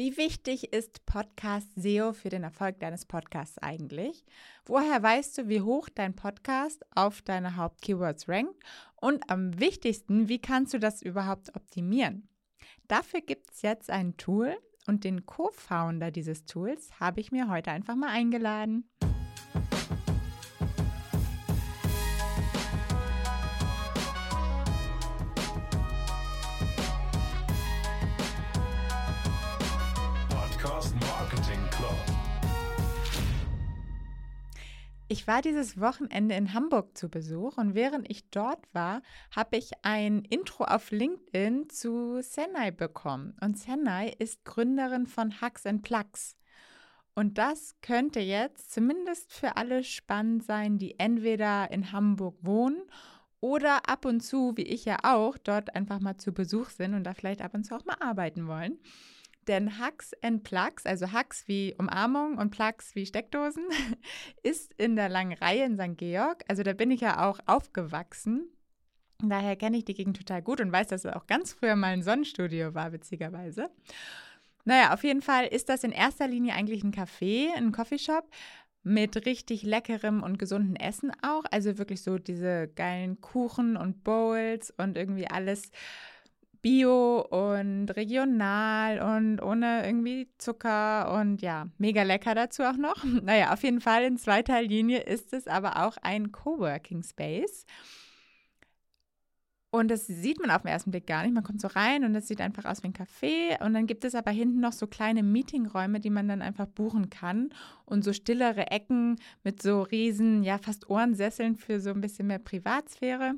Wie wichtig ist Podcast SEO für den Erfolg deines Podcasts eigentlich? Woher weißt du, wie hoch dein Podcast auf deine Hauptkeywords rankt? Und am wichtigsten, wie kannst du das überhaupt optimieren? Dafür gibt es jetzt ein Tool und den Co-Founder dieses Tools habe ich mir heute einfach mal eingeladen. War dieses Wochenende in Hamburg zu Besuch und während ich dort war, habe ich ein Intro auf LinkedIn zu Senai bekommen. Und Senai ist Gründerin von Hacks and Plugs. Und das könnte jetzt zumindest für alle spannend sein, die entweder in Hamburg wohnen oder ab und zu, wie ich ja auch, dort einfach mal zu Besuch sind und da vielleicht ab und zu auch mal arbeiten wollen. Denn Hugs and Plugs, also Hugs wie Umarmung und Plugs wie Steckdosen, ist in der langen Reihe in St. Georg. Also da bin ich ja auch aufgewachsen. Daher kenne ich die Gegend total gut und weiß, dass es auch ganz früher mal ein Sonnenstudio war, witzigerweise. Naja, auf jeden Fall ist das in erster Linie eigentlich ein Café, ein Coffeeshop mit richtig leckerem und gesunden Essen auch. Also wirklich so diese geilen Kuchen und Bowls und irgendwie alles bio und regional und ohne irgendwie Zucker und ja, mega lecker dazu auch noch. Naja, auf jeden Fall in zweiter Linie ist es aber auch ein Coworking Space. Und das sieht man auf den ersten Blick gar nicht. Man kommt so rein und es sieht einfach aus wie ein Café. Und dann gibt es aber hinten noch so kleine Meetingräume, die man dann einfach buchen kann. Und so stillere Ecken mit so riesen, ja, fast Ohrensesseln für so ein bisschen mehr Privatsphäre.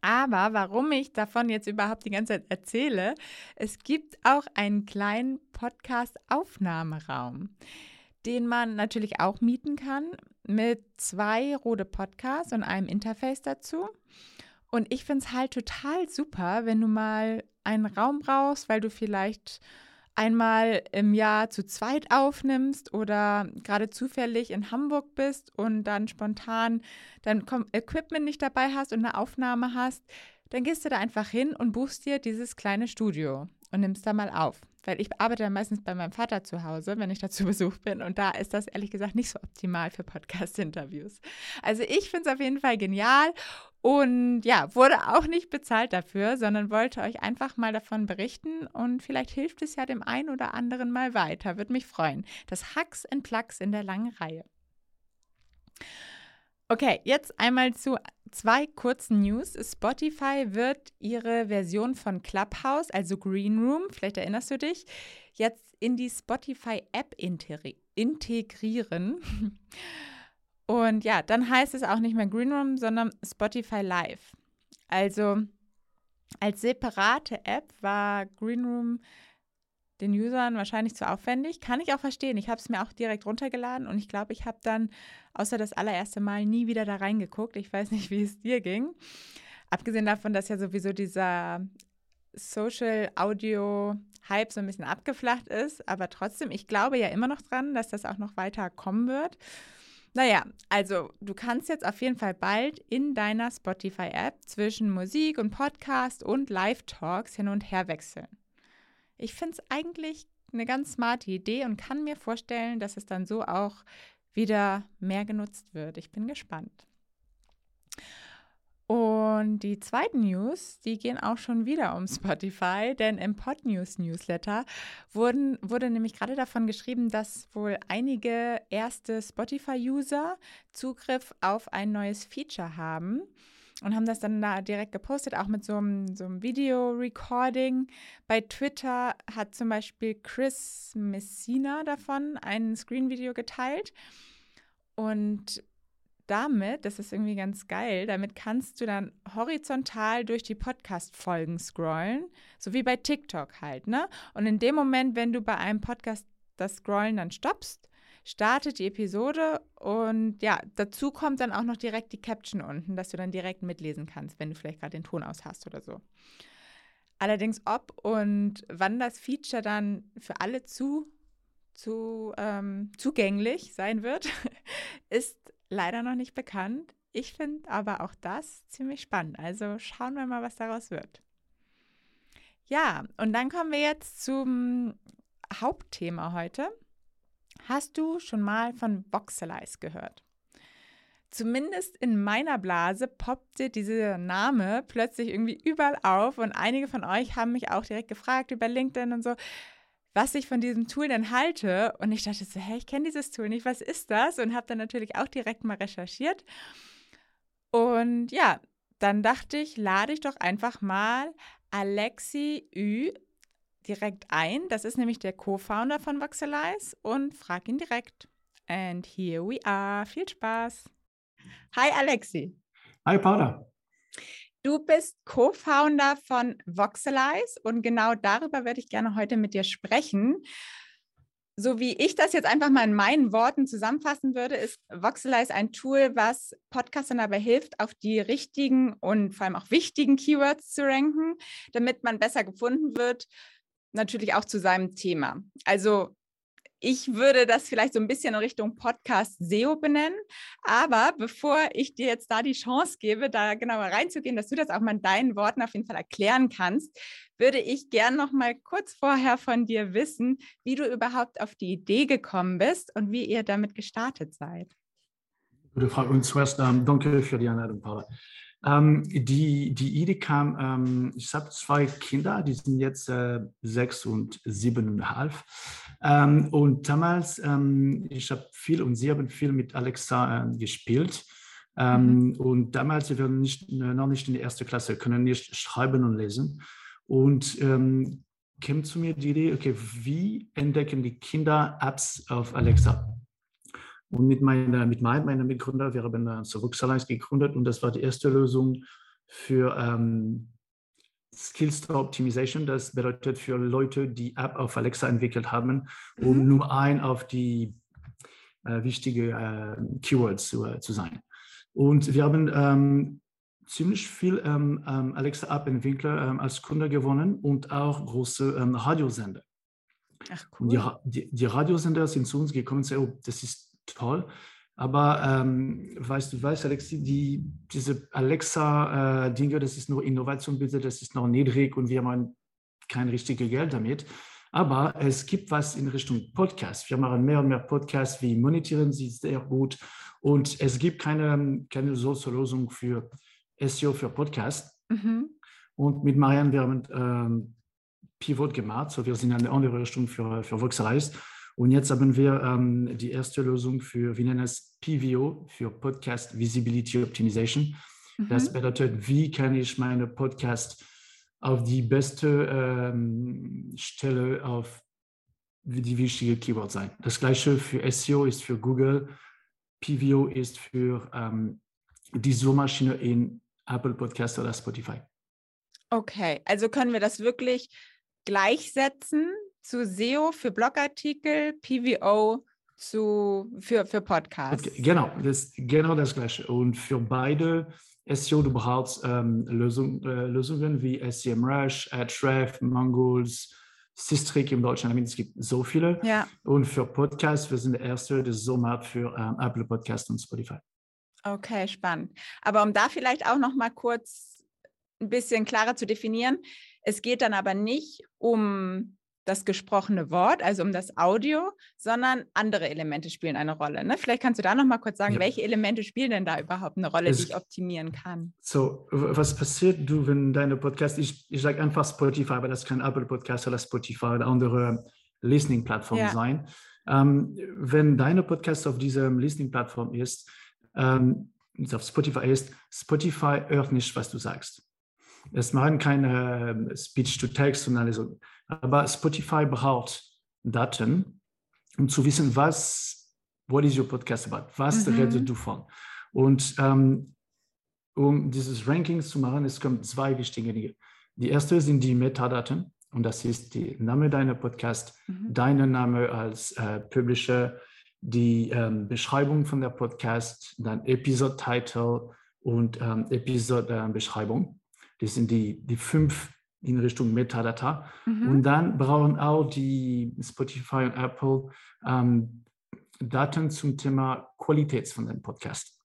Aber warum ich davon jetzt überhaupt die ganze Zeit erzähle, es gibt auch einen kleinen Podcast-Aufnahmeraum, den man natürlich auch mieten kann mit zwei Rode Podcasts und einem Interface dazu. Und ich finde es halt total super, wenn du mal einen Raum brauchst, weil du vielleicht einmal im Jahr zu zweit aufnimmst oder gerade zufällig in Hamburg bist und dann spontan dein Equipment nicht dabei hast und eine Aufnahme hast, dann gehst du da einfach hin und buchst dir dieses kleine Studio und nimmst da mal auf. Weil ich arbeite ja meistens bei meinem Vater zu Hause, wenn ich da zu Besuch bin. Und da ist das ehrlich gesagt nicht so optimal für Podcast-Interviews. Also ich finde es auf jeden Fall genial. Und ja, wurde auch nicht bezahlt dafür, sondern wollte euch einfach mal davon berichten. Und vielleicht hilft es ja dem einen oder anderen mal weiter. Würde mich freuen. Das Hacks and Plugs in der langen Reihe. Okay, jetzt einmal zu zwei kurzen News. Spotify wird ihre Version von Clubhouse, also Green Room, vielleicht erinnerst du dich, jetzt in die Spotify-App integrieren. Und ja, dann heißt es auch nicht mehr Green Room, sondern Spotify Live. Also als separate App war Green Room den Usern wahrscheinlich zu aufwendig. Kann ich auch verstehen. Ich habe es mir auch direkt runtergeladen und ich glaube, ich habe dann außer das allererste Mal nie wieder da reingeguckt. Ich weiß nicht, wie es dir ging. Abgesehen davon, dass ja sowieso dieser Social Audio Hype so ein bisschen abgeflacht ist, aber trotzdem, ich glaube ja immer noch dran, dass das auch noch weiter kommen wird. Naja, also du kannst jetzt auf jeden Fall bald in deiner Spotify-App zwischen Musik und Podcast und Live-Talks hin und her wechseln. Ich finde es eigentlich eine ganz smarte Idee und kann mir vorstellen, dass es dann so auch wieder mehr genutzt wird. Ich bin gespannt. Und die zweiten News, die gehen auch schon wieder um Spotify, denn im Podnews Newsletter wurden, wurde nämlich gerade davon geschrieben, dass wohl einige erste Spotify-User Zugriff auf ein neues Feature haben und haben das dann da direkt gepostet, auch mit so einem, so einem Video-Recording. Bei Twitter hat zum Beispiel Chris Messina davon ein Screen-Video geteilt. Und damit, das ist irgendwie ganz geil, damit kannst du dann horizontal durch die Podcast-Folgen scrollen, so wie bei TikTok halt, ne? Und in dem Moment, wenn du bei einem Podcast das Scrollen dann stoppst, startet die Episode und ja, dazu kommt dann auch noch direkt die Caption unten, dass du dann direkt mitlesen kannst, wenn du vielleicht gerade den Ton aus hast oder so. Allerdings, ob und wann das Feature dann für alle zu, zu ähm, zugänglich sein wird, ist leider noch nicht bekannt. Ich finde aber auch das ziemlich spannend. Also schauen wir mal, was daraus wird. Ja, und dann kommen wir jetzt zum Hauptthema heute. Hast du schon mal von Voxelize gehört? Zumindest in meiner Blase poppte dieser Name plötzlich irgendwie überall auf und einige von euch haben mich auch direkt gefragt über LinkedIn und so, was ich von diesem Tool denn halte. Und ich dachte so, hey, ich kenne dieses Tool nicht, was ist das? Und habe dann natürlich auch direkt mal recherchiert. Und ja, dann dachte ich, lade ich doch einfach mal Alexi Ü direkt ein. Das ist nämlich der Co-Founder von Voxelize und frag ihn direkt. And here we are. Viel Spaß. Hi Alexi. Hi Paula. Du bist Co-Founder von Voxelize und genau darüber werde ich gerne heute mit dir sprechen. So wie ich das jetzt einfach mal in meinen Worten zusammenfassen würde, ist Voxelize ein Tool, was Podcastern dabei hilft, auf die richtigen und vor allem auch wichtigen Keywords zu ranken, damit man besser gefunden wird, natürlich auch zu seinem Thema. Also ich würde das vielleicht so ein bisschen in Richtung Podcast SEO benennen. Aber bevor ich dir jetzt da die Chance gebe, da genauer reinzugehen, dass du das auch mal in deinen Worten auf jeden Fall erklären kannst, würde ich gern noch mal kurz vorher von dir wissen, wie du überhaupt auf die Idee gekommen bist und wie ihr damit gestartet seid. Gute Frage. Und zuerst ähm, danke für die Einladung, Paula. Ähm, die, die Idee kam, ähm, ich habe zwei Kinder, die sind jetzt äh, sechs und siebeneinhalb. Ähm, und damals, ähm, ich habe viel und sie haben viel mit Alexa äh, gespielt. Ähm, mhm. Und damals, sie waren nicht, noch nicht in der ersten Klasse, können nicht schreiben und lesen. Und ähm, kam zu mir die Idee, okay, wie entdecken die Kinder Apps auf Alexa? Und mit, meiner, mit meinem, Mitgründer, wir haben Zurück Alliance gegründet und das war die erste Lösung für ähm, Skills to Optimization. Das bedeutet für Leute, die App auf Alexa entwickelt haben, um mhm. nur ein auf die äh, wichtige äh, Keywords zu, äh, zu sein. Und wir haben ähm, ziemlich viel ähm, ähm Alexa-App-Entwickler ähm, als Kunde gewonnen und auch große ähm, Radiosender. Ach, cool. Die, die, die, Radiosender sind zu uns gekommen und sagen, oh, das ist toll. Aber ähm, weißt du, weißt Alexi, die, diese Alexa-Dinge, äh, das ist nur Innovation, bitte, das ist noch niedrig und wir haben kein richtiges Geld damit. Aber es gibt was in Richtung Podcast. Wir machen mehr und mehr Podcasts, wir monetieren sie sehr gut. Und es gibt keine, keine solche Lösung für SEO für Podcast. Mhm. Und mit Marianne, wir haben ähm, Pivot gemacht. So, wir sind in eine andere Richtung für, für Voxereis. Und jetzt haben wir ähm, die erste Lösung für, wir nennen es PVO, für Podcast Visibility Optimization. Mhm. Das bedeutet, wie kann ich meine Podcast auf die beste ähm, Stelle auf die wichtige Keyword sein. Das gleiche für SEO ist für Google, PVO ist für ähm, die Suchmaschine in Apple Podcast oder Spotify. Okay, also können wir das wirklich gleichsetzen, zu SEO für Blogartikel, PVO zu, für, für Podcasts. Okay, genau, das genau das Gleiche. Und für beide SEO, du brauchst ähm, Lösung, äh, Lösungen wie SEMrush, Ahrefs, Mongols, Sistrix im Deutschen. I mean, es gibt so viele. Ja. Und für Podcasts, wir sind der Erste, das so macht für ähm, Apple Podcast und Spotify. Okay, spannend. Aber um da vielleicht auch noch mal kurz ein bisschen klarer zu definieren, es geht dann aber nicht um das gesprochene Wort, also um das Audio, sondern andere Elemente spielen eine Rolle. Ne? Vielleicht kannst du da noch mal kurz sagen, ja. welche Elemente spielen denn da überhaupt eine Rolle, es, die ich optimieren kann? So, was passiert du, wenn deine Podcast, ich, ich sage einfach Spotify, aber das kann Apple Podcast oder Spotify oder andere Listening-Plattform ja. sein. Ähm, wenn deine Podcast auf dieser Listening-Plattform ist, ähm, auf Spotify ist, Spotify hört nicht, was du sagst. Es machen keine ähm, Speech-to-Text und alles so aber Spotify braucht Daten, um zu wissen, was, what is your podcast about? Was mhm. redest du von? Und ähm, um dieses Ranking zu machen, es kommen zwei wichtige Dinge. Die erste sind die Metadaten und das ist der Name deiner Podcast, mhm. dein Name als äh, Publisher, die ähm, Beschreibung von der Podcast, dann Episode-Title und ähm, Episode-Beschreibung. Das sind die, die fünf in Richtung Metadata. Mhm. Und dann brauchen auch die Spotify und Apple ähm, Daten zum Thema Qualität von dem Podcast.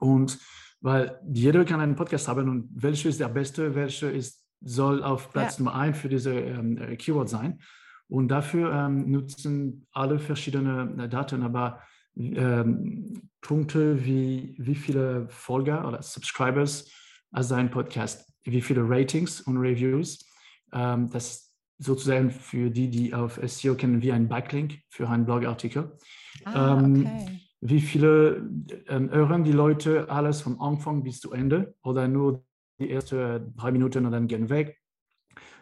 Und weil jeder kann einen Podcast haben und welcher ist der beste, welcher ist, soll auf Platz ja. Nummer eins für diese ähm, Keyword sein. Und dafür ähm, nutzen alle verschiedene Daten, aber ähm, Punkte wie wie viele Folger oder Subscribers als ein Podcast, wie viele Ratings und Reviews. Ähm, das sozusagen für die, die auf SEO kennen, wie ein Backlink für einen Blogartikel. Ah, ähm, okay. Wie viele ähm, hören die Leute alles vom Anfang bis zu Ende oder nur die ersten drei Minuten und dann gehen weg?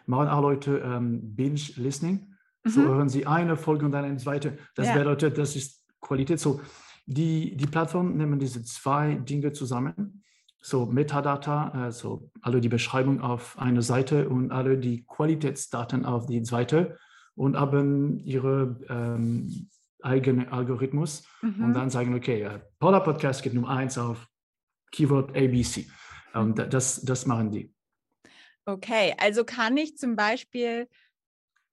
Machen auch Leute ähm, Binge-Listening? Mhm. So hören sie eine Folge und dann eine zweite. Das ja. bedeutet, das ist Qualität. So, die, die Plattform nehmen diese zwei Dinge zusammen so Metadata, also alle die Beschreibung auf einer Seite und alle die Qualitätsdaten auf die zweite und haben ihre ähm, eigene Algorithmus mhm. und dann sagen, okay, äh, Paula Podcast geht Nummer eins auf Keyword ABC. Ähm, das, das machen die. Okay, also kann ich zum Beispiel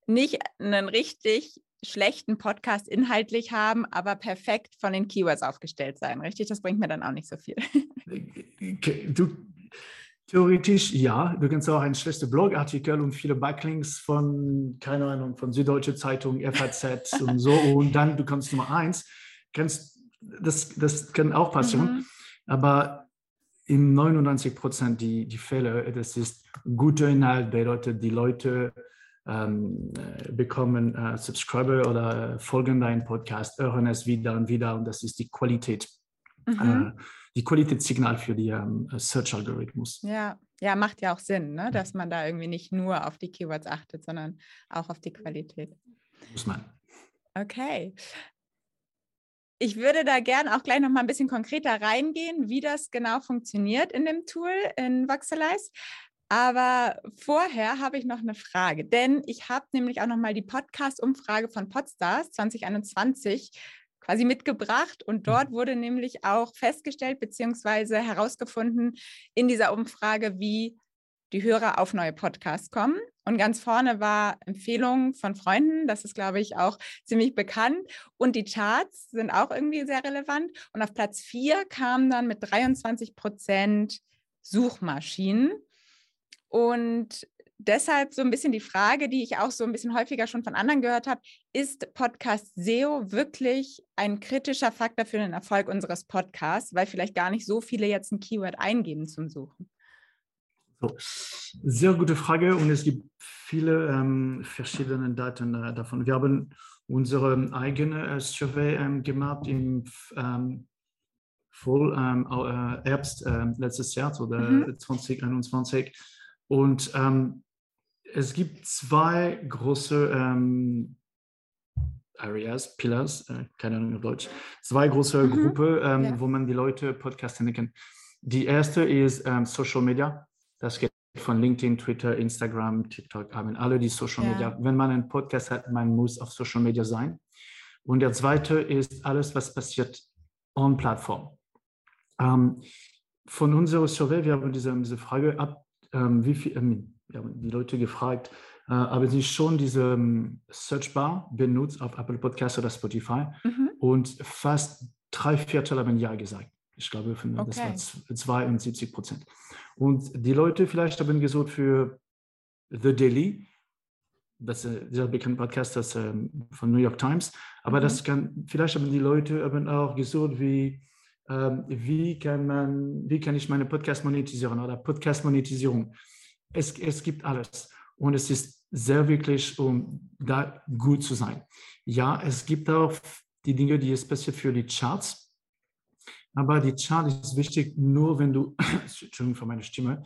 nicht einen richtig schlechten Podcast inhaltlich haben, aber perfekt von den Keywords aufgestellt sein, richtig? Das bringt mir dann auch nicht so viel. Du, theoretisch ja, du kannst auch einen schlechten Blogartikel und viele Backlinks von, keine Ahnung, von Süddeutsche Zeitung, FAZ und so und dann du kannst Nummer eins. Kannst, das, das kann auch passieren, mhm. aber in 99 Prozent die, die Fälle, das ist guter Inhalt, bedeutet, die Leute ähm, äh, bekommen äh, Subscriber oder folgen deinen Podcast, hören es wieder und wieder und das ist die Qualität, mhm. äh, die Qualitätssignal für die ähm, Search-Algorithmus. Ja. ja, macht ja auch Sinn, ne? dass man da irgendwie nicht nur auf die Keywords achtet, sondern auch auf die Qualität. Muss man. Okay. Ich würde da gerne auch gleich noch mal ein bisschen konkreter reingehen, wie das genau funktioniert in dem Tool in Voxelize. Aber vorher habe ich noch eine Frage, denn ich habe nämlich auch noch mal die Podcast-Umfrage von Podstars 2021 quasi mitgebracht und dort mhm. wurde nämlich auch festgestellt bzw. herausgefunden in dieser Umfrage, wie die Hörer auf neue Podcasts kommen. Und ganz vorne war Empfehlungen von Freunden. Das ist, glaube ich, auch ziemlich bekannt. Und die Charts sind auch irgendwie sehr relevant. Und auf Platz 4 kamen dann mit 23 Prozent Suchmaschinen. Und deshalb so ein bisschen die Frage, die ich auch so ein bisschen häufiger schon von anderen gehört habe, ist Podcast SEO wirklich ein kritischer Faktor für den Erfolg unseres Podcasts, weil vielleicht gar nicht so viele jetzt ein Keyword eingeben zum Suchen? So, sehr gute Frage und es gibt viele ähm, verschiedene Daten äh, davon. Wir haben unsere eigene äh, Survey ähm, gemacht im ähm, Voll, ähm, äh, Herbst äh, letztes Jahr oder mhm. 2021 und ähm, es gibt zwei große ähm, Areas, Pillars, äh, keine Ahnung auf Deutsch, zwei große mhm. Gruppen, ähm, ja. wo man die Leute Podcasts kann. Die erste ist ähm, Social Media. Das geht von LinkedIn, Twitter, Instagram, TikTok, haben alle die Social ja. Media. Wenn man einen Podcast hat, man muss auf Social Media sein. Und der zweite ist alles, was passiert on Plattform. Ähm, von unserer Survey, wir haben diese, diese Frage ab ähm, wie viel, ähm, die Leute gefragt, äh, haben sie schon diese ähm, Searchbar benutzt auf Apple Podcasts oder Spotify mhm. und fast drei Viertel haben Ja gesagt. Ich glaube, von, okay. das war 72 Prozent. Und die Leute vielleicht haben gesucht für The Daily, das ist dieser bekannte Podcast das, ähm, von New York Times, aber mhm. das kann, vielleicht haben die Leute haben auch gesucht wie wie, kann man, wie kann ich meine Podcast monetisieren oder Podcast-Monetisierung. Es, es gibt alles und es ist sehr wirklich, um da gut zu sein. Ja, es gibt auch die Dinge, die es passiert für die Charts, aber die Chart ist wichtig nur, wenn du, Entschuldigung für meine Stimme,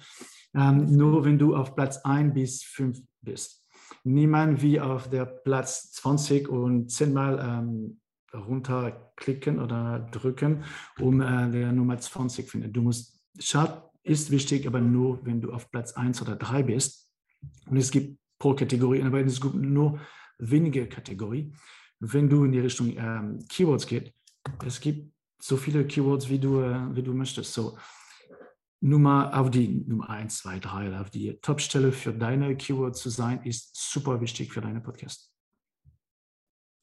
ähm, nur wenn du auf Platz 1 bis 5 bist. Niemand wie auf der Platz 20 und zehnmal ähm, runterklicken oder drücken, um äh, der Nummer 20 zu finden. Du musst, Chart ist wichtig, aber nur, wenn du auf Platz 1 oder 3 bist. Und es gibt pro Kategorie, aber es gibt nur wenige Kategorien. Wenn du in die Richtung ähm, Keywords geht, es gibt so viele Keywords, wie du, äh, wie du möchtest. So, Nummer auf die Nummer 1, 2, 3 auf die Topstelle für deine Keywords zu sein, ist super wichtig für deine Podcast.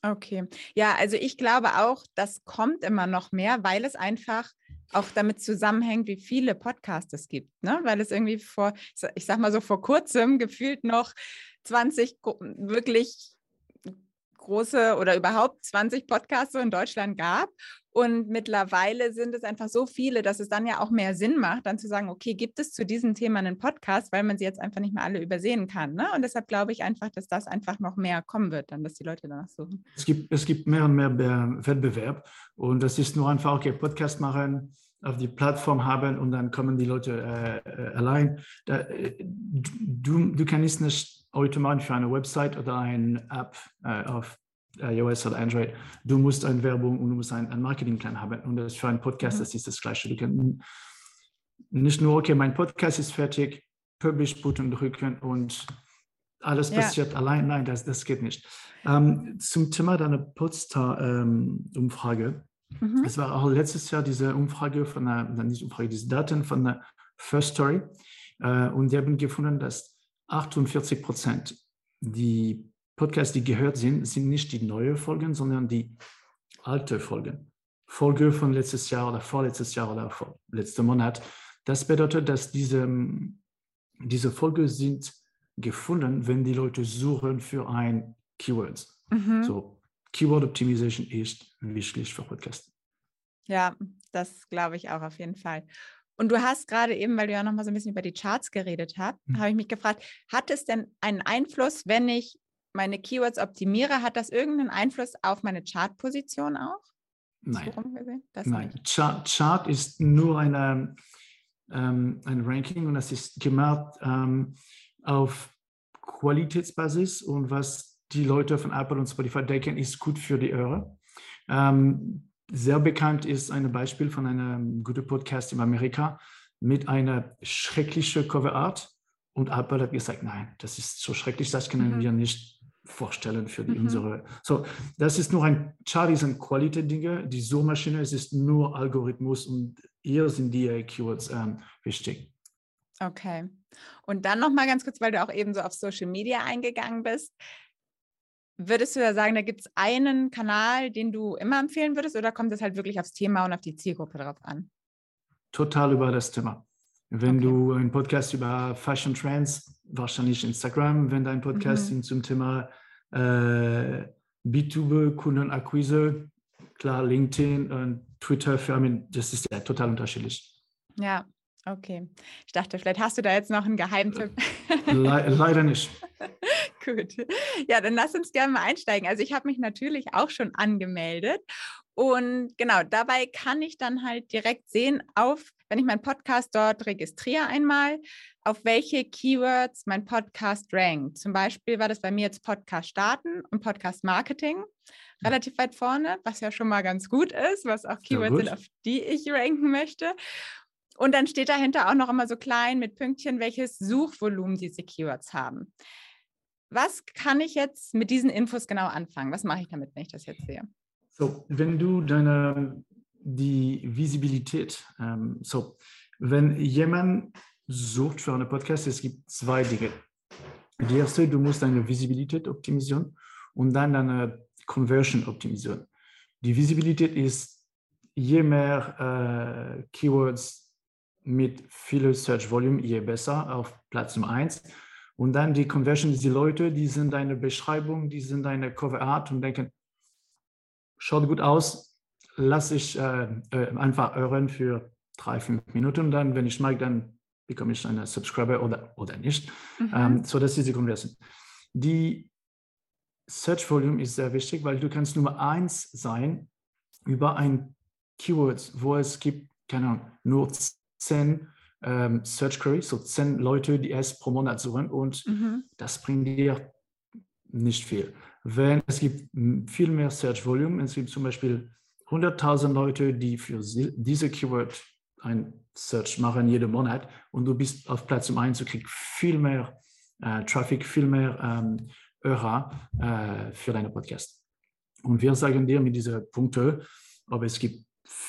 Okay. Ja, also ich glaube auch, das kommt immer noch mehr, weil es einfach auch damit zusammenhängt, wie viele Podcasts es gibt. Ne? Weil es irgendwie vor, ich sag mal so vor kurzem gefühlt noch 20 wirklich große oder überhaupt 20 Podcasts so in Deutschland gab. Und mittlerweile sind es einfach so viele, dass es dann ja auch mehr Sinn macht, dann zu sagen, okay, gibt es zu diesem Thema einen Podcast, weil man sie jetzt einfach nicht mehr alle übersehen kann. Ne? Und deshalb glaube ich einfach, dass das einfach noch mehr kommen wird, dann, dass die Leute danach suchen. Es gibt, es gibt mehr und mehr Wettbewerb und das ist nur einfach, okay, Podcast machen, auf die Plattform haben und dann kommen die Leute äh, allein. Da, äh, du, du kannst nicht automatisch für eine Website oder eine App äh, auf iOS oder Android, du musst eine Werbung und du musst einen, einen Marketingplan haben. Und das für einen Podcast, mhm. das ist das Gleiche. Du kannst nicht nur, okay, mein Podcast ist fertig, Publish-Button drücken und alles passiert ja. allein. Nein, das, das geht nicht. Ähm, zum Thema deiner Podstar-Umfrage. Ähm, Mhm. Es war auch letztes Jahr diese Umfrage von der, nicht Umfrage, diese Daten von der First Story. Äh, und die haben gefunden, dass 48 Prozent die Podcasts, die gehört sind, sind nicht die neuen Folgen, sondern die alte Folgen. Folge von letztes Jahr oder vorletztes Jahr oder vor letzten Monat. Das bedeutet, dass diese, diese Folge sind gefunden, wenn die Leute suchen für ein Keyword. Mhm. So Keyword Optimization ist wichtig für Podcasts. Ja, das glaube ich auch auf jeden Fall. Und du hast gerade eben, weil du ja noch mal so ein bisschen über die Charts geredet hast, mhm. habe ich mich gefragt, hat es denn einen Einfluss, wenn ich meine Keywords optimiere, hat das irgendeinen Einfluss auf meine Chartposition auch? Nein. Nein. Chart, Chart, ist nur eine, ähm, ein Ranking und das ist gemacht ähm, auf Qualitätsbasis und was die Leute von Apple und Spotify denken, ist gut für die Ohren. Ähm, sehr bekannt ist ein Beispiel von einem guten Podcast in Amerika mit einer schrecklichen Coverart. Und Apple hat gesagt, nein, das ist so schrecklich, das können mhm. wir nicht vorstellen für die, mhm. unsere. So, das ist nur ein Chart, ist ein Qualität-Dinge. Die Suchmaschine, es ist nur Algorithmus und hier sind die Keywords ähm, wichtig. Okay. Und dann noch mal ganz kurz, weil du auch eben so auf Social Media eingegangen bist. Würdest du da sagen, da gibt es einen Kanal, den du immer empfehlen würdest, oder kommt es halt wirklich aufs Thema und auf die Zielgruppe drauf an? Total über das Thema. Wenn okay. du einen Podcast über Fashion Trends, wahrscheinlich Instagram, wenn dein Podcast mhm. zum Thema äh, B2B, Kundenakquise, klar, LinkedIn und Twitter, Firmen, das ist ja total unterschiedlich. Ja, okay. Ich dachte, vielleicht hast du da jetzt noch einen Geheimtipp. Le leider nicht. Gut. Ja, dann lass uns gerne mal einsteigen. Also ich habe mich natürlich auch schon angemeldet. Und genau, dabei kann ich dann halt direkt sehen, auf, wenn ich meinen Podcast dort registriere einmal, auf welche Keywords mein Podcast rankt. Zum Beispiel war das bei mir jetzt Podcast starten und Podcast Marketing hm. relativ weit vorne, was ja schon mal ganz gut ist, was auch Keywords sind, auf die ich ranken möchte. Und dann steht dahinter auch noch immer so klein mit Pünktchen, welches Suchvolumen diese Keywords haben. Was kann ich jetzt mit diesen Infos genau anfangen? Was mache ich damit, wenn ich das jetzt sehe? So, wenn du deine, die Visibilität, ähm, so, wenn jemand sucht für einen Podcast, es gibt zwei Dinge. Die erste, du musst deine Visibilität optimieren und dann deine Conversion optimieren. Die Visibilität ist, je mehr äh, Keywords mit viel Search Volume, je besser auf Platz Nummer eins. Und dann die Conversion, die Leute, die sind deine Beschreibung, die sind deine Cover Art und denken, schaut gut aus, lass ich äh, äh, einfach hören für drei, fünf Minuten. Und dann, wenn ich mag, dann bekomme ich einen Subscriber oder, oder nicht. Mhm. Ähm, so, das ist die Conversion. Die Search Volume ist sehr wichtig, weil du kannst Nummer eins sein über ein Keyword, wo es gibt, keine Ahnung, nur zehn ähm, Search Query, so zehn Leute, die es pro Monat suchen und mhm. das bringt dir nicht viel. Wenn es gibt viel mehr Search Volume, es gibt zum Beispiel 100.000 Leute, die für diese Keyword ein Search machen jeden Monat und du bist auf Platz Nummer 1, du kriegst viel mehr äh, Traffic, viel mehr ähm, Hörer äh, für deinen Podcast. Und wir sagen dir mit diesen Punkten, ob es gibt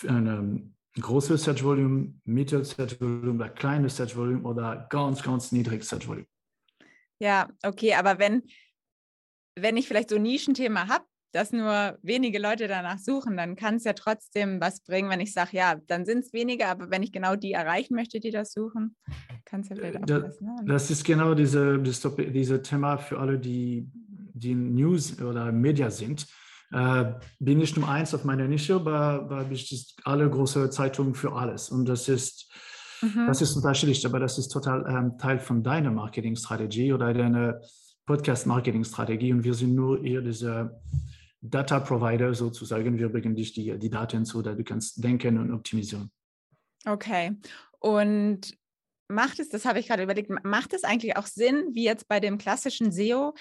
eine große Search Volume, Mittel Search Volume oder kleine Search Volume oder ganz, ganz niedrig Search Volume. Ja, okay, aber wenn, wenn ich vielleicht so ein Nischenthema habe, dass nur wenige Leute danach suchen, dann kann es ja trotzdem was bringen, wenn ich sage, ja, dann sind es weniger, aber wenn ich genau die erreichen möchte, die das suchen, kann es ja vielleicht auch das, ne? das ist genau diese, das, diese Thema für alle, die, die News oder Media sind, äh, bin ich Nummer eins auf meiner Nische, aber, aber ich alle große Zeitungen für alles. Und das ist, mhm. das ist unterschiedlich, aber das ist total ähm, Teil von deiner Marketingstrategie oder deiner Podcast-Marketing-Strategie. Und wir sind nur eher diese Data Provider sozusagen. Wir bringen dich die, die Daten zu, da du kannst denken und optimieren. Okay. Und macht es, das habe ich gerade überlegt, macht es eigentlich auch Sinn, wie jetzt bei dem klassischen SEO,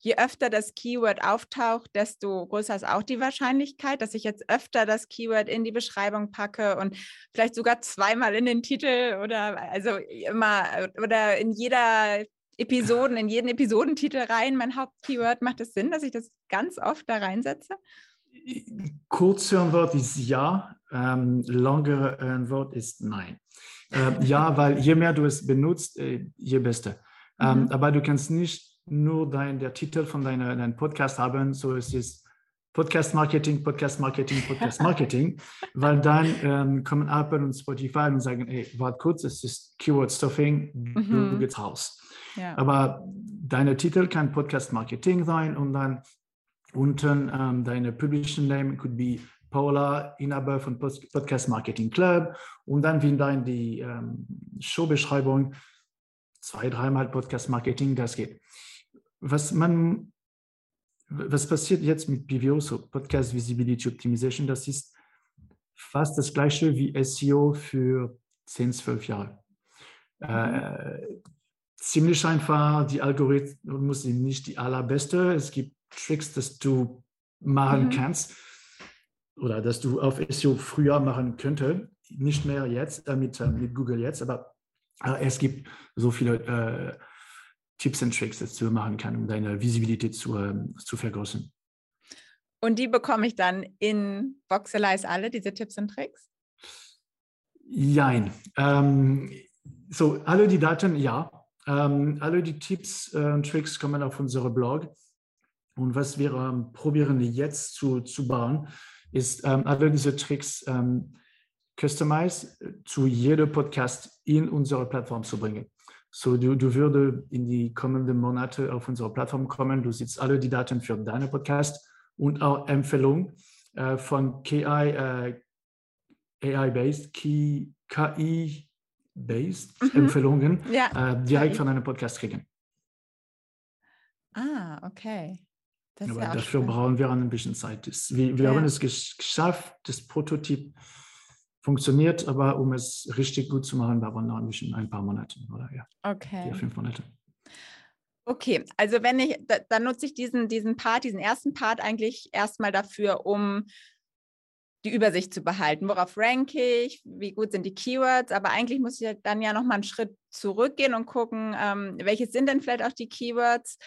je öfter das Keyword auftaucht, desto größer ist auch die Wahrscheinlichkeit, dass ich jetzt öfter das Keyword in die Beschreibung packe und vielleicht sogar zweimal in den Titel oder also immer oder in jeder Episoden, in jeden Episodentitel rein, mein Hauptkeyword. Macht es Sinn, dass ich das ganz oft da reinsetze? Kurze Antwort ist ja, ähm, langere Antwort ist nein. Äh, ja, weil je mehr du es benutzt, äh, je besser. Ähm, mhm. Aber du kannst nicht nur dein, der Titel von deinem dein Podcast haben, so es ist Podcast Marketing, Podcast Marketing, Podcast Marketing, weil dann ähm, kommen Apple und Spotify und sagen, hey, warte kurz, es ist Keyword Stuffing, mhm. du geht's raus. Ja. Aber deine Titel kann Podcast Marketing sein und dann unten ähm, deine Publishing Name could be Paula, Inhaber von Podcast Marketing Club und dann wie dann die ähm, Showbeschreibung zwei, dreimal Podcast Marketing, das geht. Was man, was passiert jetzt mit PVO, so Podcast Visibility Optimization, das ist fast das gleiche wie SEO für 10, 12 Jahre. Mhm. Äh, ziemlich einfach, die Algorithmus sind nicht die allerbeste. Es gibt Tricks, dass du machen mhm. kannst oder dass du auf SEO früher machen könnte, nicht mehr jetzt äh, mit, äh, mit Google jetzt, aber äh, es gibt so viele äh, Tipps und Tricks, dass du machen kannst, um deine Visibilität zu, ähm, zu vergrößern. Und die bekomme ich dann in Voxelize alle, diese Tipps und Tricks? Nein. Ähm, so, alle die Daten, ja. Ähm, alle die Tipps und äh, Tricks kommen auf unseren Blog. Und was wir ähm, probieren jetzt zu, zu bauen, ist ähm, alle diese Tricks ähm, customize zu jedem Podcast in unsere Plattform zu bringen. So, du, du würdest in die kommenden Monate auf unsere Plattform kommen, du siehst alle die Daten für deinen Podcast und auch Empfehlungen äh, von KI, äh, AI-based, KI-based mhm. Empfehlungen ja. äh, direkt von einem Podcast kriegen. Ah, okay. Aber ja dafür brauchen wir ein bisschen Zeit. Wir, wir ja. haben es geschafft, das Prototyp funktioniert, aber um es richtig gut zu machen, brauchen wir noch ein bisschen ein paar Monate oder ja. Okay. Vier, fünf Monate. Okay, also wenn ich, da, dann nutze ich diesen, diesen Part, diesen ersten Part eigentlich erstmal dafür, um die Übersicht zu behalten. Worauf ranke ich? Wie gut sind die Keywords? Aber eigentlich muss ich dann ja nochmal einen Schritt zurückgehen und gucken, ähm, welche sind denn vielleicht auch die Keywords?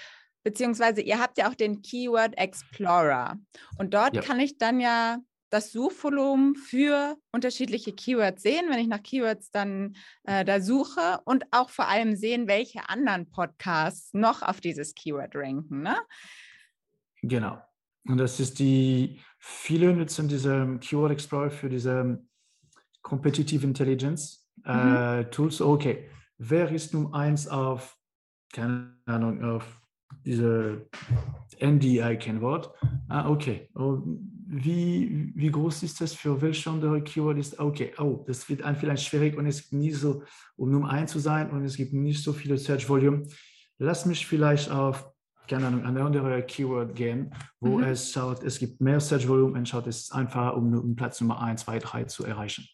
beziehungsweise ihr habt ja auch den Keyword Explorer. Und dort ja. kann ich dann ja das Suchvolumen für unterschiedliche Keywords sehen, wenn ich nach Keywords dann äh, da suche und auch vor allem sehen, welche anderen Podcasts noch auf dieses Keyword ranken. Ne? Genau. Und das ist die, viele nutzen diesen Keyword Explorer für diese Competitive Intelligence mhm. äh, Tools. Okay, wer ist Nummer eins auf, keine Ahnung, auf diese NDI-Kennwort. Ah, okay. Oh, wie, wie groß ist das für welche andere Keyword ist? Okay, oh, das wird ein vielleicht schwierig und es ist nie so, um Nummer eins zu sein und es gibt nicht so viele Search Volume. Lass mich vielleicht auf, keine Ahnung, eine andere Keyword gehen, wo mhm. es schaut, es gibt mehr Search Volume und schaut, es ist einfach, um, um Platz Nummer eins, zwei, drei zu erreichen.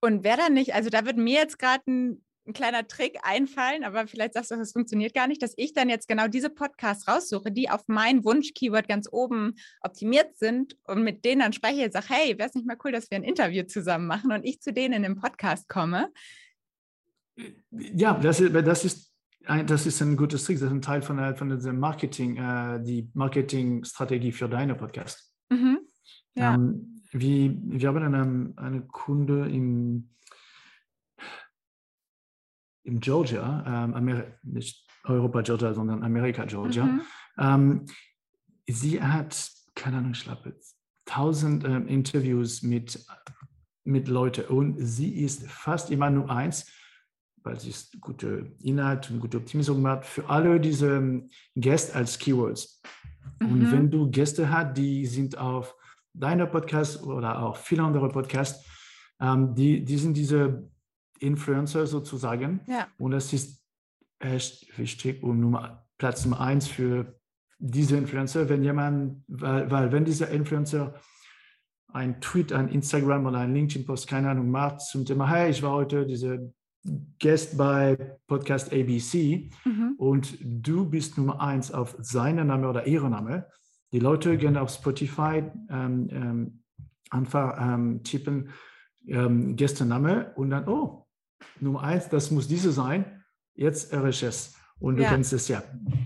Und wer dann nicht, also da wird mir jetzt gerade ein ein kleiner Trick einfallen, aber vielleicht sagst du, das funktioniert gar nicht, dass ich dann jetzt genau diese Podcasts raussuche, die auf mein Wunsch-Keyword ganz oben optimiert sind und mit denen dann spreche und sage, hey, wäre es nicht mal cool, dass wir ein Interview zusammen machen und ich zu denen in den Podcast komme? Ja, das ist, das ist, das ist ein gutes Trick. Das ist ein Teil von, von diesem Marketing, äh, die Marketingstrategie für deine Podcast. Mhm. Ja. Ähm, wie, wir haben eine, eine Kunde im in Georgia, ähm, Ameri nicht Europa, Georgia, sondern Amerika, Georgia. Mhm. Ähm, sie hat, keine Ahnung, ich glaube, tausend ähm, Interviews mit, mit Leuten und sie ist fast immer nur eins. Weil sie gute Inhalt und gute Optimisierung macht, für alle diese ähm, Gäste als Keywords. Mhm. Und wenn du Gäste hast, die sind auf deiner Podcast oder auch viele andere Podcasts, ähm, die, die sind diese Influencer sozusagen. Ja. Und das ist echt wichtig und Nummer, Platz Nummer eins für diese Influencer, wenn jemand, weil, weil wenn dieser Influencer ein Tweet, ein Instagram oder ein LinkedIn-Post, keine Ahnung, macht zum Thema, hey, ich war heute diese Guest bei Podcast ABC mhm. und du bist Nummer eins auf seinen Name oder ihre Name. Die Leute gehen auf Spotify, ähm, ähm, einfach ähm, tippen ähm, Gästename und dann, oh, Nummer eins, das muss diese sein. Jetzt RHS. Und du ja. kannst es ja,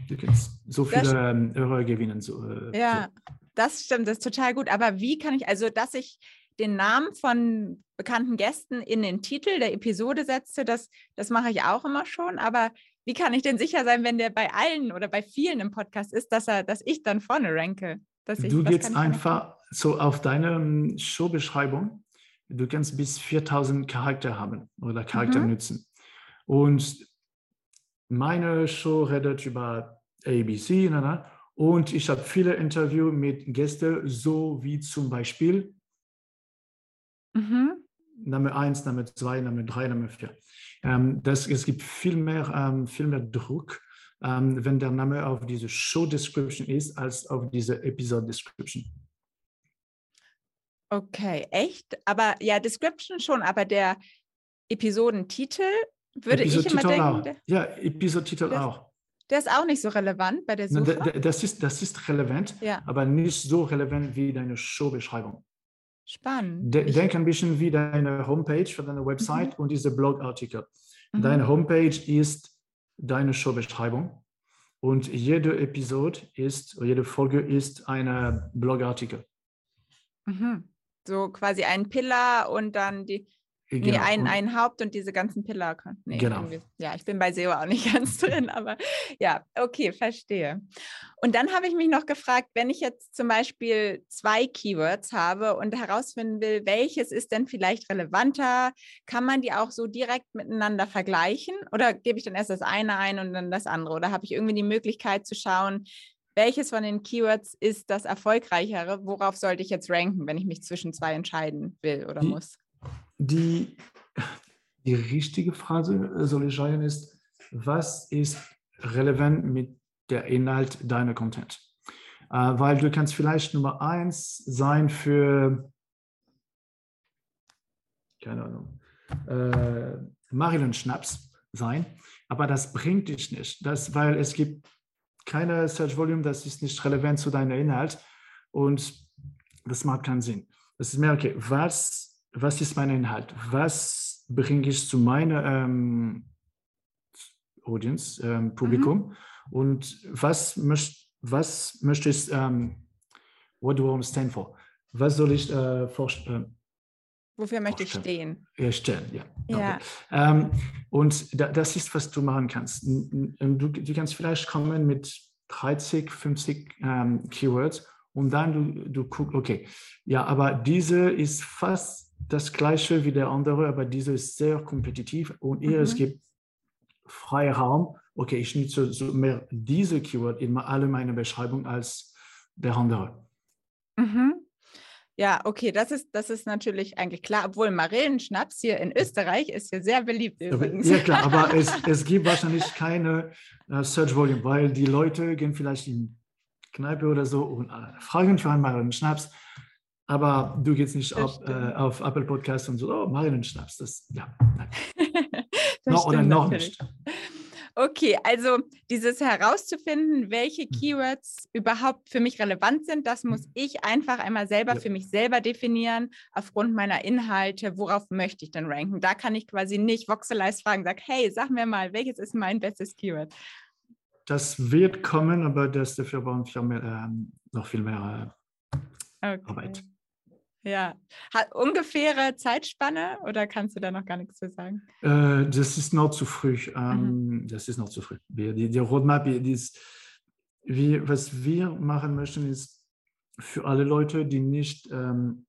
du kannst so viele ähm, Euro gewinnen. So, äh, ja, so. das stimmt, das ist total gut. Aber wie kann ich, also dass ich den Namen von bekannten Gästen in den Titel der Episode setze, das, das mache ich auch immer schon. Aber wie kann ich denn sicher sein, wenn der bei allen oder bei vielen im Podcast ist, dass er, dass ich dann vorne ranke? Ich, du gehst einfach so auf deine ähm, Showbeschreibung. Du kannst bis 4000 Charakter haben oder Charakter mhm. nutzen. Und meine Show redet über ABC na, na, und ich habe viele Interviews mit Gästen, so wie zum Beispiel mhm. Name 1, Name 2, Name 3, Name 4. Ähm, das, es gibt viel mehr, ähm, viel mehr Druck, ähm, wenn der Name auf diese Show Description ist, als auf diese Episode Description. Okay, echt? Aber ja, Description schon, aber der Episodentitel würde ich immer denken. Auch. Ja, Episodetitel auch. Der ist auch nicht so relevant bei der Suche. Das ist, das ist relevant, ja. aber nicht so relevant wie deine Showbeschreibung. Spannend. De denk ein bisschen wie deine Homepage für deine Website mhm. und diese Blogartikel. Mhm. Deine Homepage ist deine Showbeschreibung und jede Episode ist, jede Folge ist ein Blogartikel. Mhm. So quasi ein Pillar und dann die, Genau. Nee, ein, ein Haupt und diese ganzen Pillar. Nee, genau. Ja, ich bin bei SEO auch nicht ganz drin, aber ja, okay, verstehe. Und dann habe ich mich noch gefragt, wenn ich jetzt zum Beispiel zwei Keywords habe und herausfinden will, welches ist denn vielleicht relevanter, kann man die auch so direkt miteinander vergleichen oder gebe ich dann erst das eine ein und dann das andere? Oder habe ich irgendwie die Möglichkeit zu schauen, welches von den Keywords ist das erfolgreichere? Worauf sollte ich jetzt ranken, wenn ich mich zwischen zwei entscheiden will oder muss? Die, die richtige Frage äh, soll ich sagen ist, was ist relevant mit der Inhalt deiner Content? Äh, weil du kannst vielleicht Nummer eins sein für, keine Ahnung, äh, Marilyn Schnaps sein, aber das bringt dich nicht, das, weil es gibt keine Search Volume, das ist nicht relevant zu deinem Inhalt und das macht keinen Sinn. Das ist mehr, okay, was was ist mein Inhalt? Was bringe ich zu meiner ähm, Audience, ähm, Publikum? Mhm. Und was, möcht, was möchte ich, ähm, what do I stand for? Was soll ich äh, vorstellen? Äh, Wofür möchte ich stehen? Ja, stellen, ja. ja. Ähm, und da, das ist, was du machen kannst. Du, du kannst vielleicht kommen mit 30, 50 ähm, Keywords und dann du, du guckst, okay, ja, aber diese ist fast das gleiche wie der andere, aber diese ist sehr kompetitiv und mhm. es gibt Freiraum. Okay, ich nutze so mehr diese Keyword in alle meine Beschreibung als der andere. Mhm. Ja, okay, das ist, das ist natürlich eigentlich klar, obwohl Marillenschnaps hier in Österreich ist ja sehr beliebt übrigens. Ja klar, aber es, es gibt wahrscheinlich keine uh, Search Volume, weil die Leute gehen vielleicht in Kneipe oder so und uh, fragen für einen Marillenschnaps aber du gehst nicht auf, äh, auf, Apple Podcasts und so, oh, Marien Schnaps. Das, ja, nein. noch oder noch natürlich. nicht. Okay, also dieses herauszufinden, welche mhm. Keywords überhaupt für mich relevant sind, das muss mhm. ich einfach einmal selber ja. für mich selber definieren, aufgrund meiner Inhalte, worauf möchte ich denn ranken. Da kann ich quasi nicht Voxelize fragen, sag, hey, sag mir mal, welches ist mein bestes Keyword? Das wird kommen, aber das dafür brauchen wir mehr, äh, noch viel mehr äh, okay. Arbeit. Ja. Hat ungefähre Zeitspanne oder kannst du da noch gar nichts zu sagen? Äh, das ist noch zu früh. Ähm, mhm. Das ist noch zu früh. Die, die Roadmap, die ist, wie, was wir machen möchten, ist für alle Leute, die nicht ähm,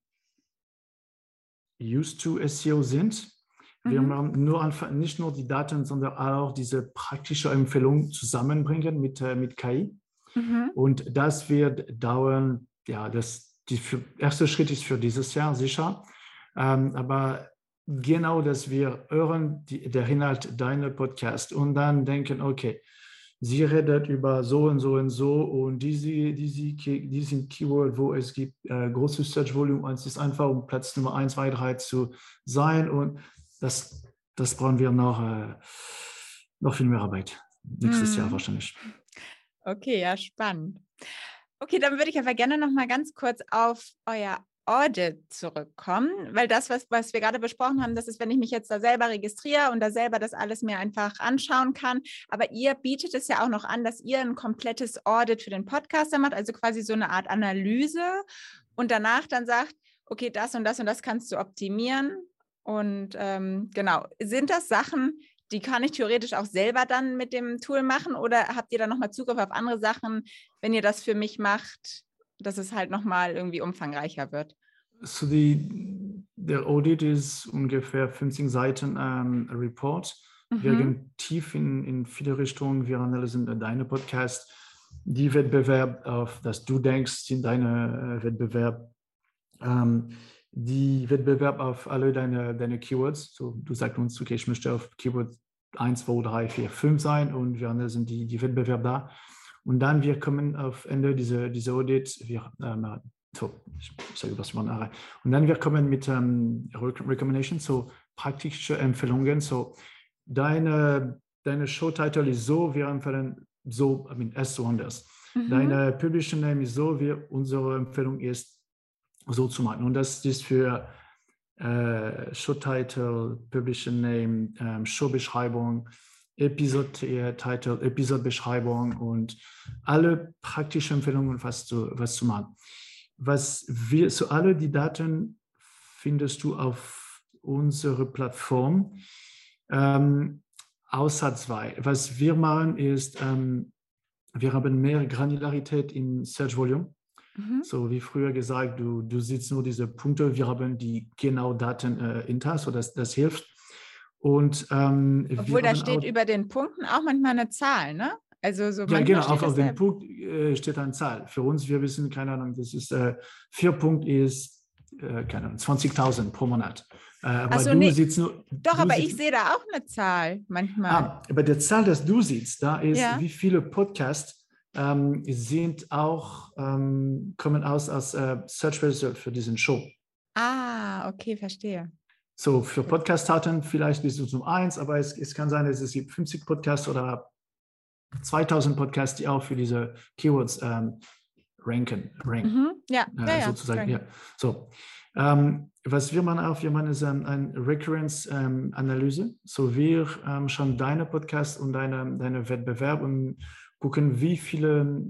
used to SEO sind, Wir Mhm. machen nur einfach, nicht nur die Daten, sondern auch diese praktische Empfehlung zusammenbringen mit, äh, mit KI. Mhm. Und das wird dauern, ja, das die für, erste Schritt ist für dieses Jahr sicher. Ähm, aber genau, dass wir hören, die, der Inhalt deiner Podcast und dann denken, okay, sie redet über so und so und so und diese, diese, diesen Keyword, wo es gibt äh, großes Search Volume und es ist einfach, um Platz Nummer 1, 2, 3 zu sein und das, das brauchen wir noch, äh, noch viel mehr Arbeit. Nächstes Jahr Mhm. wahrscheinlich. Okay, ja, spannend. Okay, dann würde ich aber gerne noch mal ganz kurz auf euer Audit zurückkommen, weil das, was, was wir gerade besprochen haben, das ist, wenn ich mich jetzt da selber registriere und da selber das alles mir einfach anschauen kann. Aber ihr bietet es ja auch noch an, dass ihr ein komplettes Audit für den Podcaster macht, also quasi so eine Art Analyse und danach dann sagt, okay, das und das und das kannst du optimieren. Und ähm, genau, sind das Sachen, die kann ich theoretisch auch selber dann mit dem Tool machen oder habt ihr dann nochmal Zugriff auf andere Sachen, wenn ihr das für mich macht, dass es halt nochmal irgendwie umfangreicher wird? So die, der Audit ist ungefähr 15 Seiten ähm, Report. Wir Mhm. gehen tief in, in viele Richtungen. Wir analysieren deine Podcast, die Wettbewerb, auf das du denkst, sind deine äh, Wettbewerb, ähm, die Wettbewerb auf alle deine, deine Keywords. So, du sagst uns, okay, ich möchte auf Keyword 1, 2, 3, 4, 5 sein und wir analysieren die, die Wettbewerb da. Und dann wir kommen auf Ende dieser diese Audit, wir, ähm, so, ich sage was man nachher. Und dann wir kommen mit ähm, Rec- Recommendations, so praktische Empfehlungen. So deine, deine Showtitle ist so, wir empfehlen so, I mean, as so anders. Mhm. Deine Publisher Name ist so, wir, unsere Empfehlung ist so zu machen. Und das ist für äh, Showtitle, Publisher Name, ähm, Showbeschreibung, Episode-Title, Episodebeschreibung und alle praktischen Empfehlungen, was zu, was zu machen. Was wir, so alle die Daten findest du auf unserer Plattform. Ähm, außer zwei. Was wir machen ist, ähm, wir haben mehr Granularität im Search Volume. Mhm. So wie früher gesagt, du, du siehst nur diese Punkte, wir haben die genau Daten äh, hinter, so dass das hilft. Und ähm, Obwohl da steht auch- über den Punkten auch manchmal eine Zahl, ne? Also so ja, genau, auf, auf dem. Punkt äh, steht eine Zahl. Für uns, wir wissen, keine Ahnung, das ist, äh, vier Punkt ist, äh, keine Ahnung, 20.000 pro Monat. Äh, aber so, du nee. siehst nur. Doch, aber siehst- ich sehe da auch eine Zahl manchmal. Ah, aber der Zahl, das du siehst, da ist, Ja. wie viele Podcasts ähm, sind auch, ähm, kommen aus als äh, Search Result für diesen Show. Ah, okay, verstehe. So, für Podcast-Daten vielleicht bist du zum eins, aber es, es kann sein, dass es gibt 50 Podcasts oder 2000 Podcasts, die auch für diese Keywords ähm, ranken. ranken. Mhm. Ja, äh, ja, ja. sozusagen. Ja. So, ähm, was wir machen auch, wir machen ist ähm, eine Recurrence-Analyse. so wir ähm, schauen deine Podcast und deine, deine Wettbewerb und gucken, wie viele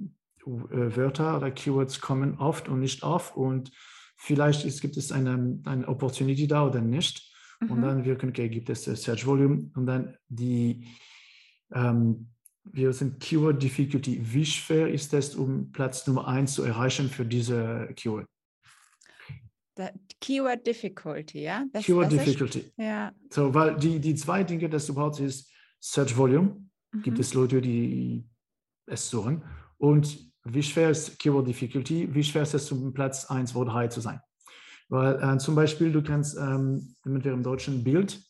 äh, Wörter oder Keywords kommen oft und nicht oft und vielleicht ist, gibt es eine, eine Opportunity da oder nicht. Und Mhm. dann wir können, okay, gibt es Search Volume und dann die, ähm, wir sind Keyword Difficulty. Wie schwer ist es, um Platz Nummer eins zu erreichen für diese Keyword? Keyword Difficulty, ja? Das, Keyword das ist- Difficulty. Ja. So, weil die, die zwei Dinge, das du brauchst, ist Search Volume. Gibt mhm. es Leute, die es suchen? Und wie schwer ist Keyword Difficulty? Wie schwer ist es, um Platz 1, 2, 3 zu sein? Weil äh, zum Beispiel, du kannst, ähm, nehmen wir im Deutschen Bild,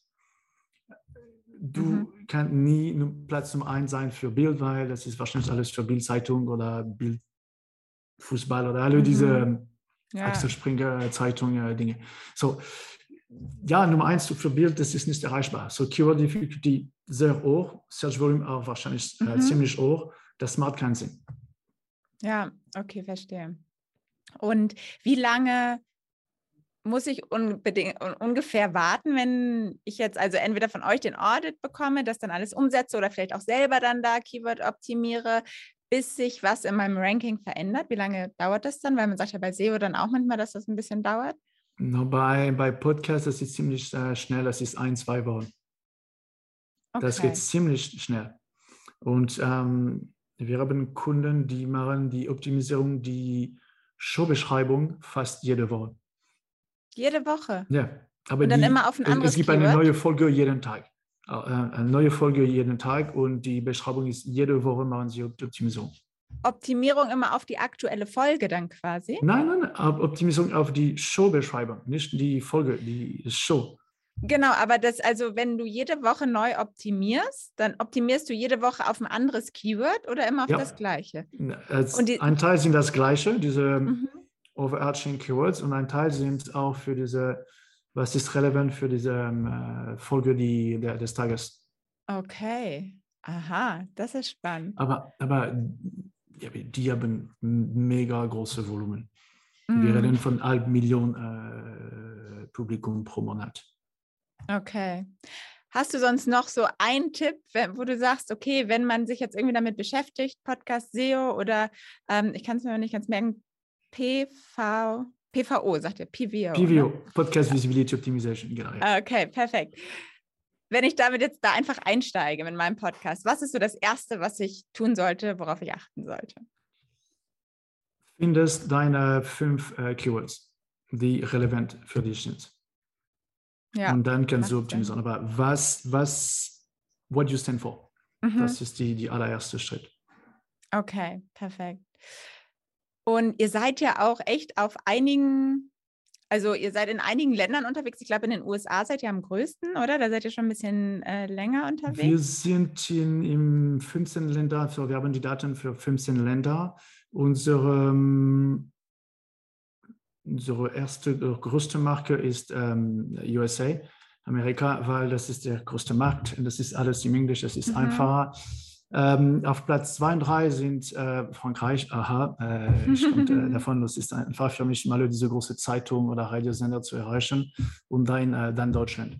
du Mhm. kannst nie Platz Nummer 1 sein für Bild, weil das ist wahrscheinlich alles für Bildzeitung oder Bild Fußball oder alle Mhm. diese Ja. Axel Springer Zeitung äh, Dinge. So, ja, Nummer eins für Bild, das ist nicht erreichbar. So, Keyword Difficulty sehr hoch, Search Volume auch wahrscheinlich äh, Mhm. ziemlich hoch. Das macht keinen Sinn. Ja, okay, verstehe. Und wie lange muss ich unbedingt, ungefähr warten, wenn ich jetzt also entweder von euch den Audit bekomme, das dann alles umsetze oder vielleicht auch selber dann da Keyword optimiere, bis sich was in meinem Ranking verändert? Wie lange dauert das dann? Weil man sagt ja bei SEO dann auch manchmal, dass das ein bisschen dauert. No, bei, bei Podcasts, das ist ziemlich äh, schnell, das ist ein, zwei Wochen. Das Okay. geht ziemlich schnell. Und ähm, wir haben Kunden, die machen die Optimisierung, die Showbeschreibung fast jede Woche. Jede Woche. Ja, Aber Und dann die, immer auf ein es- anderes Es gibt eine Keyword? neue Folge jeden Tag. Äh, Eine neue Folge jeden Tag und die Beschreibung ist, jede Woche machen sie Opt- Optimisierung. Optimierung immer auf die aktuelle Folge dann quasi. Nein, nein, Op- Optimisierung auf die Showbeschreibung, nicht die Folge, die Show. Genau, aber das, also wenn du jede Woche neu optimierst, dann optimierst du jede Woche auf ein anderes Keyword oder immer auf Ja. das gleiche? Und die- ein Teil sind das gleiche, diese Mhm. overarching Keywords, und ein Teil sind auch für diese, was ist relevant für diese ähm, äh, Folge die, der, des Tages. Okay. Aha, das ist spannend. Aber, aber die haben mega große Volumen. Wir Mm, reden von halb Million äh, Publikum pro Monat. Okay. Hast du sonst noch so einen Tipp, wo du sagst, okay, wenn man sich jetzt irgendwie damit beschäftigt, Podcast SEO oder ähm, ich kann es mir nicht ganz merken, PV, PVO, sagt ihr, PVO. PVO, Ne? Podcast Visibility Optimization, genau. Ja. Okay, perfekt. Wenn ich damit jetzt da einfach einsteige mit meinem Podcast, was ist so das Erste, was ich tun sollte, worauf ich achten sollte? Findest deine fünf äh, Keywords, die relevant für dich sind. Ja. Und dann kannst du optimieren. Aber was, was, what you stand for? Mhm. Das ist die, die allererste Schritt. Okay, perfekt. Und ihr seid ja auch echt auf einigen, also ihr seid in einigen Ländern unterwegs. Ich glaube, in den USA seid ihr am größten, oder? Da seid ihr schon ein bisschen äh, länger Wir unterwegs. sind in, in 15 Länder, so wir haben die Daten für 15 Länder. Unsere, ähm, unsere erste äh, größte Marke ist ähm, USA, Amerika, weil das ist der größte Markt und das ist alles im Englisch, das ist Mhm. einfacher. Ähm, auf Platz 2 und 3 sind äh, Frankreich, aha, äh, ich kommt äh, davon, das ist einfach für mich mal diese große Zeitung oder Radiosender zu erreichen und dann, äh, dann Deutschland.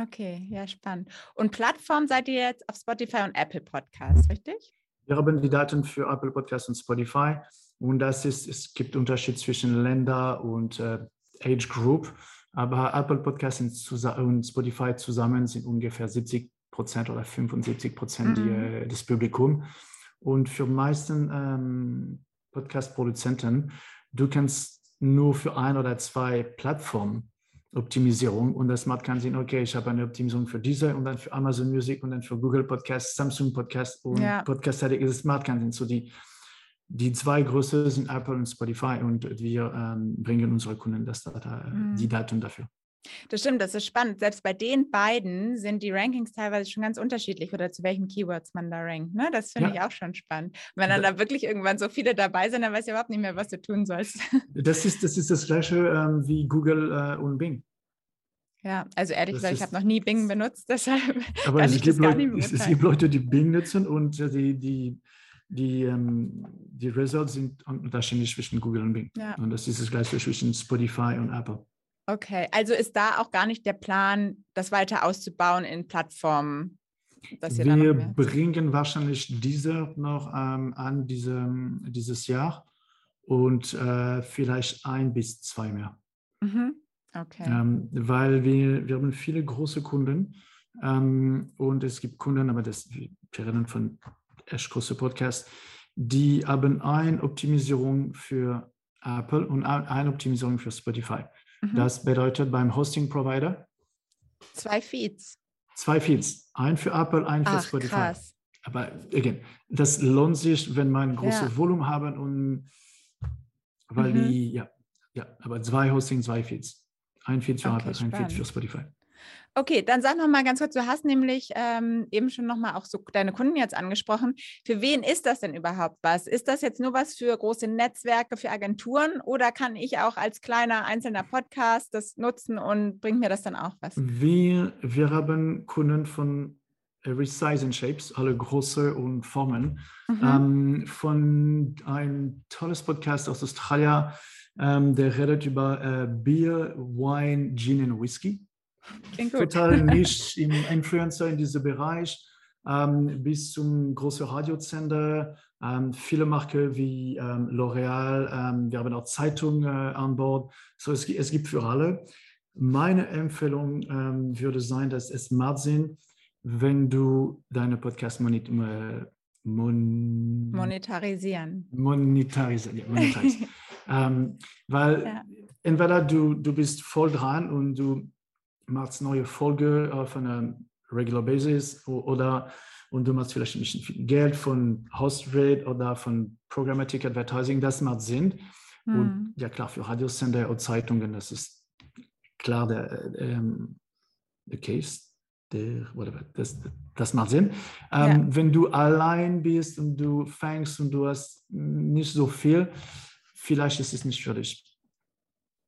Okay, ja, spannend. Und Plattform seid ihr jetzt auf Spotify und Apple Podcasts, richtig? Wir haben die Daten für Apple Podcasts und Spotify und das ist, es gibt Unterschied zwischen Länder und äh, Age Group, aber Apple Podcasts und, Spotify zusammen sind ungefähr 70 Prozent oder 75 Prozent Mhm. äh, des Publikums. Und für die meisten ähm, Podcast-Produzenten, du kannst nur für ein oder zwei Plattformen Optimisierung und das macht keinen Sinn, okay, ich habe eine Optimisierung für diese und dann für Amazon Music und dann für Google Podcast, Samsung Podcast und Ja. Podcast Addict. Das macht keinen Sinn. So die, die zwei größten sind Apple und Spotify und wir ähm, bringen unsere Kunden das, Data, Mhm. die Daten dafür. Das stimmt, das ist spannend. Selbst bei den beiden sind die Rankings teilweise schon ganz unterschiedlich oder zu welchen Keywords man da rankt. Ne? Das finde Ja. ich auch schon spannend. Wenn dann Da- da wirklich irgendwann so viele dabei sind, dann weiß ich überhaupt nicht mehr, was du tun sollst. Das ist das, ist das gleiche ähm, wie Google äh, und Bing. Ja, also ehrlich Das gesagt, ich habe noch nie Bing benutzt, deshalb Aber es gibt, Leute, es, gibt Leute, die Bing nutzen und äh, die, die, die, ähm, die Results sind unterschiedlich zwischen Google und Bing. Ja. Und das ist das gleiche zwischen Spotify und Apple. Okay, also ist da auch gar nicht der Plan, das weiter auszubauen in Plattformen, dass ihr Wir bringen wahrscheinlich diese noch ähm, an diesem, dieses Jahr und äh, vielleicht ein bis zwei mehr. Mhm. Okay. Ähm, weil wir, wir haben viele große Kunden ähm, und es gibt Kunden, aber das, wir reden von echt großen Podcasts, die haben eine Optimisierung für Apple und ein- eine Optimisierung für Spotify. Mhm. Das bedeutet beim Hosting-Provider Zwei Feeds. zwei Feeds, ein für Apple, ein für Ach, Spotify. krass. Aber again, das lohnt sich, wenn man große Ja. Volumen haben und weil Mhm. die, ja, ja, aber zwei Hosting, zwei Feeds. Ein Feed für Okay, Apple, ein Feed für spannend. Spotify. Okay, dann sag noch mal ganz kurz, du hast nämlich ähm, eben schon noch mal auch so deine Kunden jetzt angesprochen. Für wen ist das denn überhaupt was? Ist das jetzt nur was für große Netzwerke, für Agenturen oder kann ich auch als kleiner einzelner Podcast das nutzen und bringt mir das dann auch was? Wir, wir haben Kunden von every size and shapes, alle Größe und Formen. Mhm. Ähm, von ein tolles Podcast aus Australien, ähm, der redet über äh, Bier, Wein, Gin und Whisky. Total nicht im Influencer in diesem Bereich, ähm, bis zum großen Radiosender, ähm, viele Marken wie ähm, L'Oreal, ähm, wir haben auch Zeitungen äh, an Bord. So, es, es gibt für alle. Meine Empfehlung ähm, würde sein, dass es macht Sinn, wenn du deine Podcast monit äh, mon Monetarisieren. monetarisieren. Ja, monetarisieren. ähm, weil Ja. entweder du, du bist voll dran und du machst neue Folge auf einer regular basis oder und du machst vielleicht ein bisschen viel Geld von Host Rate oder von Programmatic Advertising, das macht Sinn. Hm. Und ja klar, für Radiosender und Zeitungen, das ist klar der, ähm, der Case. Der, whatever, das, das macht Sinn. Ähm, ja. Wenn du allein bist und du fängst und du hast nicht so viel, vielleicht ist es nicht für dich.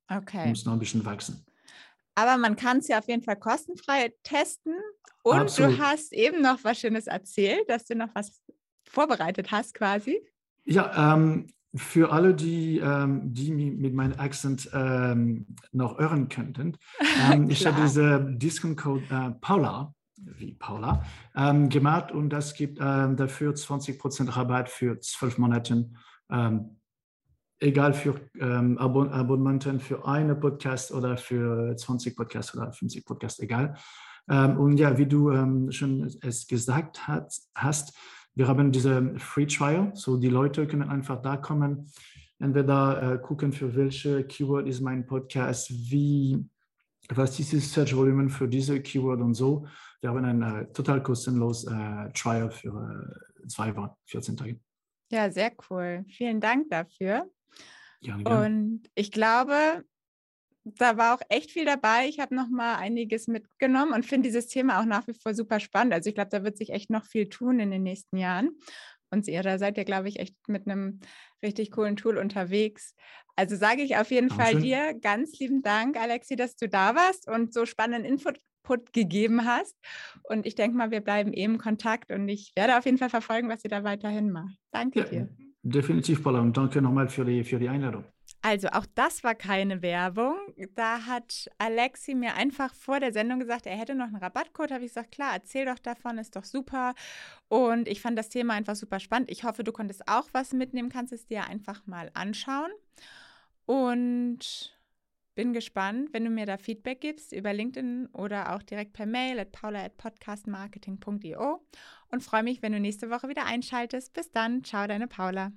Okay. Du musst noch ein bisschen wachsen. Aber man kann es ja auf jeden Fall kostenfrei testen. Und Absolut. du hast eben noch was Schönes erzählt, dass du noch was vorbereitet hast quasi. Ja, ähm, für alle, die, ähm, die mit meinem Akzent ähm, noch hören könnten, ähm, ich habe diese Discount-Code äh, Paula, wie Paula, ähm, gemacht und das gibt ähm, dafür 20% Rabatt für zwölf Monate egal für ähm, Abon Abonnementen für eine Podcast oder für 20 Podcasts oder 50 Podcasts, egal. Ähm, und ja, wie du ähm, schon es gesagt hat, hast, wir haben diese Free Trial, so die Leute können einfach da kommen, entweder äh, gucken, für welche Keyword ist mein Podcast, wie, was ist das Search Volumen für diese Keyword und so. Wir haben ein äh, total kostenlos äh, Trial für äh, zwei Wochen, 14 Tage. Ja, sehr cool. Vielen Dank dafür. Gerne. Und ich glaube, da war auch echt viel dabei. Ich habe noch mal einiges mitgenommen und finde dieses Thema auch nach wie vor super spannend. Also ich glaube, da wird sich echt noch viel tun in den nächsten Jahren. Und ihr, da seid ihr, glaube ich, echt mit einem richtig coolen Tool unterwegs. Also sage ich auf jeden Dankeschön. Fall dir ganz lieben Dank, Alexi, dass du da warst und so spannenden Input gegeben hast. Und ich denke mal, wir bleiben eben eh Kontakt und ich werde auf jeden Fall verfolgen, was ihr da weiterhin macht. Danke ja, dir. Definitiv, Paula. Und danke nochmal für die, für die Einladung. Also auch das war keine Werbung. Da hat Alexi mir einfach vor der Sendung gesagt, er hätte noch einen Rabattcode. Habe ich gesagt, klar, erzähl doch davon, ist doch super. Und ich fand das Thema einfach super spannend. Ich hoffe, du konntest auch was mitnehmen, kannst es dir einfach mal anschauen. Und bin gespannt, wenn du mir da Feedback gibst über LinkedIn oder auch direkt per Mail at paula at podcastmarketing.io und freue mich, wenn du nächste Woche wieder einschaltest. Bis dann, ciao, deine Paula.